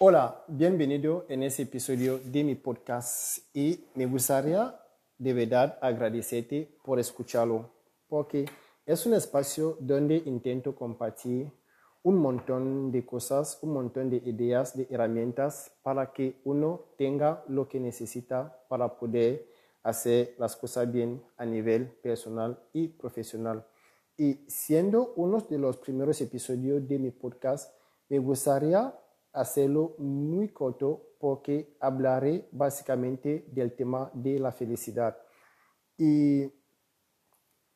Hola, bienvenido en este episodio de mi podcast y me gustaría de verdad agradecerte por escucharlo, porque es un espacio donde intento compartir un montón de cosas, un montón de ideas, de herramientas para que uno tenga lo que necesita para poder hacer las cosas bien a nivel personal y profesional. Y siendo uno de los primeros episodios de mi podcast, me gustaría hacerlo muy corto porque hablaré básicamente del tema de la felicidad. Y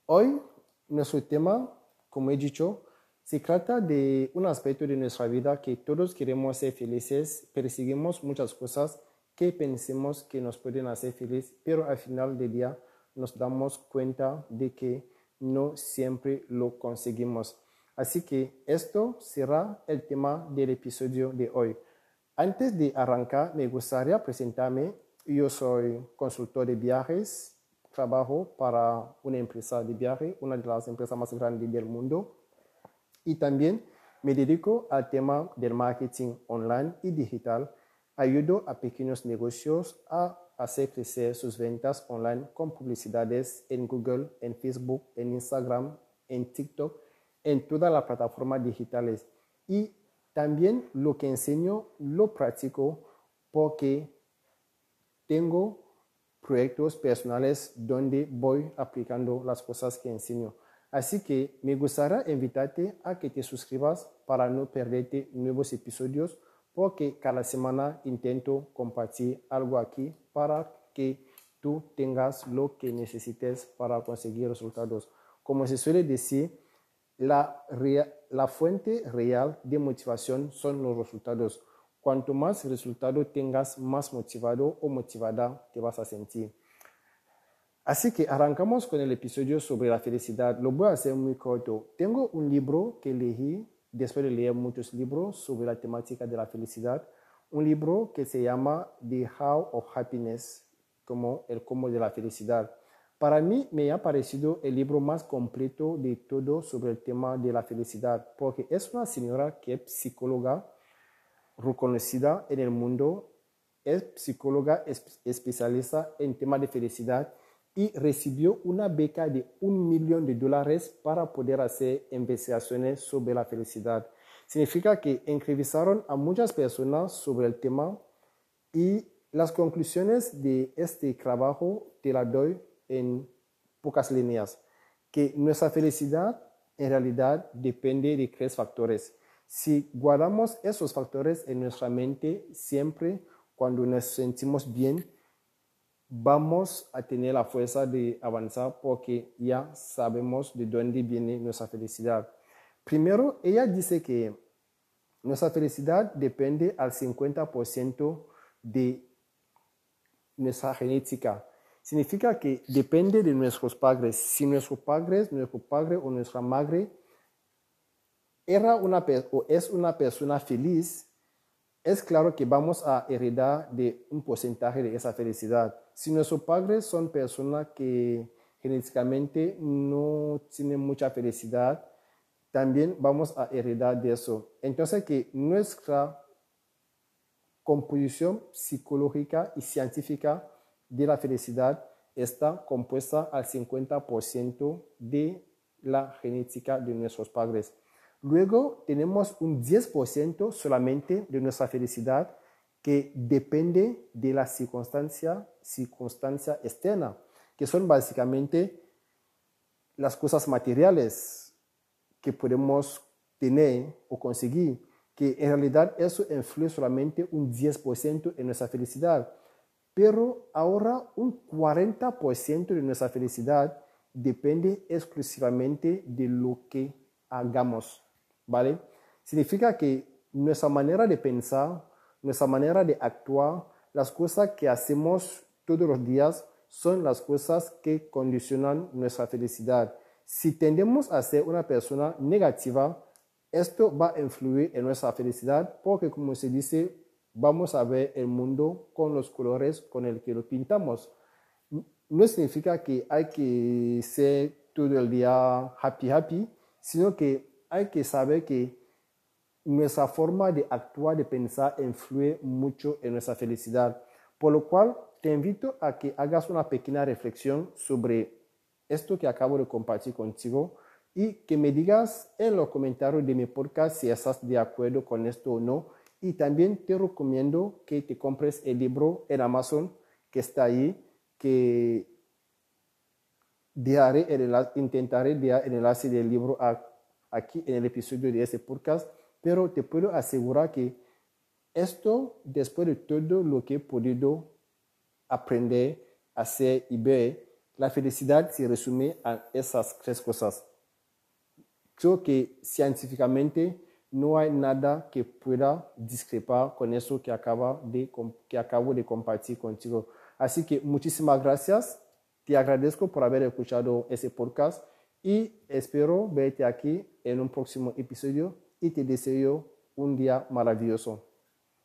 hoy nuestro tema, como he dicho, se trata de un aspecto de nuestra vida que todos queremos ser felices, perseguimos muchas cosas que pensemos que nos pueden hacer felices, pero al final del día nos damos cuenta de que no siempre lo conseguimos. Así que esto será el tema del episodio de hoy. Antes de arrancar, me gustaría presentarme. Yo soy consultor de viajes, trabajo para una empresa de viaje, una de las empresas más grandes del mundo. Y también me dedico al tema del marketing online y digital. Ayudo a pequeños negocios a hacer crecer sus ventas online con publicidades en Google, en Facebook, en Instagram, en TikTok, en todas las plataformas digitales. Y también lo que enseño lo practico porque tengo proyectos personales donde voy aplicando las cosas que enseño. Así que me gustaría invitarte a que te suscribas para no perderte nuevos episodios porque cada semana intento compartir algo aquí para que tú tengas lo que necesites para conseguir resultados. Como se suele decir, la, la fuente real de motivación son los resultados. Cuanto más resultado tengas, más motivado o motivada te vas a sentir. Así que arrancamos con el episodio sobre la felicidad. Lo voy a hacer muy corto. Tengo un libro que leí después de leer muchos libros sobre la temática de la felicidad. Un libro que se llama The How of Happiness, como el cómo de la felicidad. Para mí me ha parecido el libro más completo de todo sobre el tema de la felicidad, porque es una señora que es psicóloga reconocida en el mundo, es psicóloga especialista en temas de felicidad y recibió una beca de un millón de dólares para poder hacer investigaciones sobre la felicidad. Significa que entrevistaron a muchas personas sobre el tema y las conclusiones de este trabajo te las doy en pocas líneas, que nuestra felicidad en realidad depende de tres factores. Si guardamos esos factores en nuestra mente siempre cuando nos sentimos bien, vamos a tener la fuerza de avanzar porque ya sabemos de dónde viene nuestra felicidad. Primero, ella dice que nuestra felicidad depende al 50% de nuestra genética. Significa que depende de nuestros padres. Si nuestros padres, nuestro padre o nuestra madre era una, o es una persona feliz, es claro que vamos a heredar de un porcentaje de esa felicidad. Si nuestros padres son personas que genéticamente no tienen mucha felicidad, también vamos a heredar de eso. Entonces que nuestra composición psicológica y científica de la felicidad está compuesta al 50% de la genética de nuestros padres. Luego tenemos un 10% solamente de nuestra felicidad que depende de la circunstancia, circunstancia externa, que son básicamente las cosas materiales que podemos tener o conseguir, que en realidad eso influye solamente un 10% en nuestra felicidad. Pero ahora un 40% de nuestra felicidad depende exclusivamente de lo que hagamos, ¿vale? Significa que nuestra manera de pensar, nuestra manera de actuar, las cosas que hacemos todos los días son las cosas que condicionan nuestra felicidad. Si tendemos a ser una persona negativa, esto va a influir en nuestra felicidad porque, como se dice, vamos a ver el mundo con los colores con el que lo pintamos. No significa que hay que ser todo el día happy, happy, sino que hay que saber que nuestra forma de actuar, de pensar, influye mucho en nuestra felicidad. Por lo cual, te invito a que hagas una pequeña reflexión sobre esto que acabo de compartir contigo y que me digas en los comentarios de mi podcast si estás de acuerdo con esto o no. Y también te recomiendo que te compres el libro en Amazon que está ahí, que dejaré el intentaré dejar el enlace del libro aquí en el episodio de este podcast, pero te puedo asegurar que esto, después de todo lo que he podido aprender, hacer y ver, la felicidad se resume a esas tres cosas. Creo que científicamente no hay nada que pueda discrepar con eso que, de, que acabo de compartir contigo. Así que muchísimas gracias. Te agradezco por haber escuchado ese podcast y espero verte aquí en un próximo episodio y te deseo un día maravilloso.